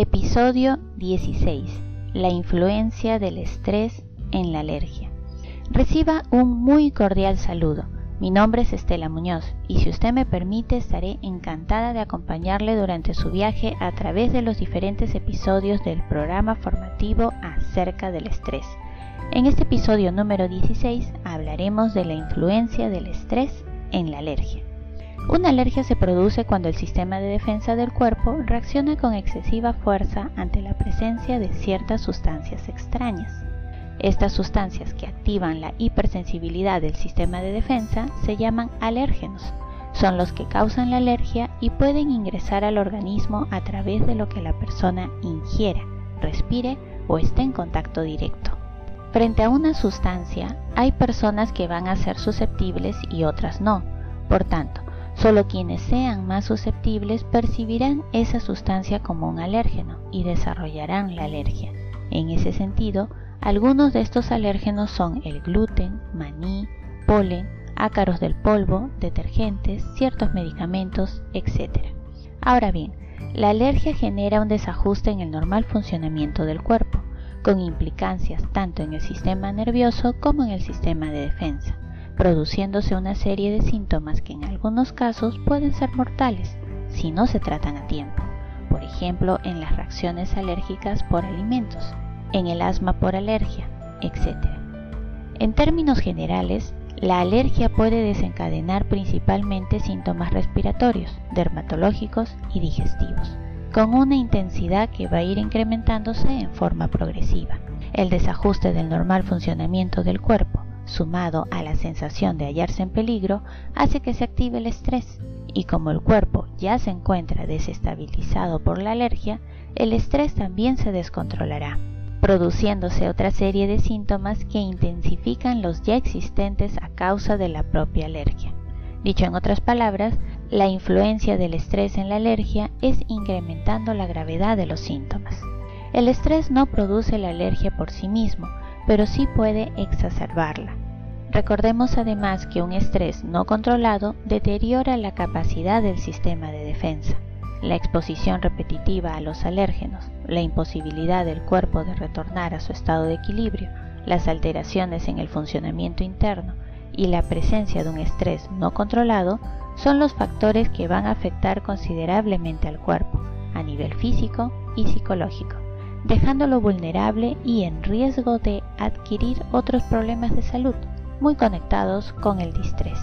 Episodio 16. La influencia del estrés en la alergia. Reciba un muy cordial saludo. Mi nombre es Estela Muñoz y si usted me permite estaré encantada de acompañarle durante su viaje a través de los diferentes episodios del programa formativo acerca del estrés. En este episodio número 16 hablaremos de la influencia del estrés en la alergia. Una alergia se produce cuando el sistema de defensa del cuerpo reacciona con excesiva fuerza ante la presencia de ciertas sustancias extrañas. Estas sustancias que activan la hipersensibilidad del sistema de defensa se llaman alérgenos. Son los que causan la alergia y pueden ingresar al organismo a través de lo que la persona ingiera, respire o esté en contacto directo. Frente a una sustancia, hay personas que van a ser susceptibles y otras no. Por tanto, Solo quienes sean más susceptibles percibirán esa sustancia como un alérgeno y desarrollarán la alergia. En ese sentido, algunos de estos alérgenos son el gluten, maní, polen, ácaros del polvo, detergentes, ciertos medicamentos, etc. Ahora bien, la alergia genera un desajuste en el normal funcionamiento del cuerpo, con implicancias tanto en el sistema nervioso como en el sistema de defensa produciéndose una serie de síntomas que en algunos casos pueden ser mortales si no se tratan a tiempo, por ejemplo en las reacciones alérgicas por alimentos, en el asma por alergia, etc. En términos generales, la alergia puede desencadenar principalmente síntomas respiratorios, dermatológicos y digestivos, con una intensidad que va a ir incrementándose en forma progresiva. El desajuste del normal funcionamiento del cuerpo sumado a la sensación de hallarse en peligro, hace que se active el estrés. Y como el cuerpo ya se encuentra desestabilizado por la alergia, el estrés también se descontrolará, produciéndose otra serie de síntomas que intensifican los ya existentes a causa de la propia alergia. Dicho en otras palabras, la influencia del estrés en la alergia es incrementando la gravedad de los síntomas. El estrés no produce la alergia por sí mismo, pero sí puede exacerbarla. Recordemos además que un estrés no controlado deteriora la capacidad del sistema de defensa. La exposición repetitiva a los alérgenos, la imposibilidad del cuerpo de retornar a su estado de equilibrio, las alteraciones en el funcionamiento interno y la presencia de un estrés no controlado son los factores que van a afectar considerablemente al cuerpo a nivel físico y psicológico dejándolo vulnerable y en riesgo de adquirir otros problemas de salud muy conectados con el distrés.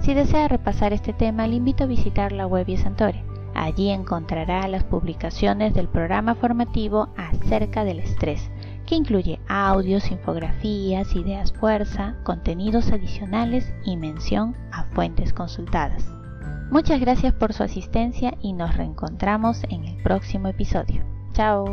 Si desea repasar este tema, le invito a visitar la web Santore. Allí encontrará las publicaciones del programa formativo acerca del estrés, que incluye audios, infografías, ideas fuerza, contenidos adicionales y mención a fuentes consultadas. Muchas gracias por su asistencia y nos reencontramos en el próximo episodio. Chao.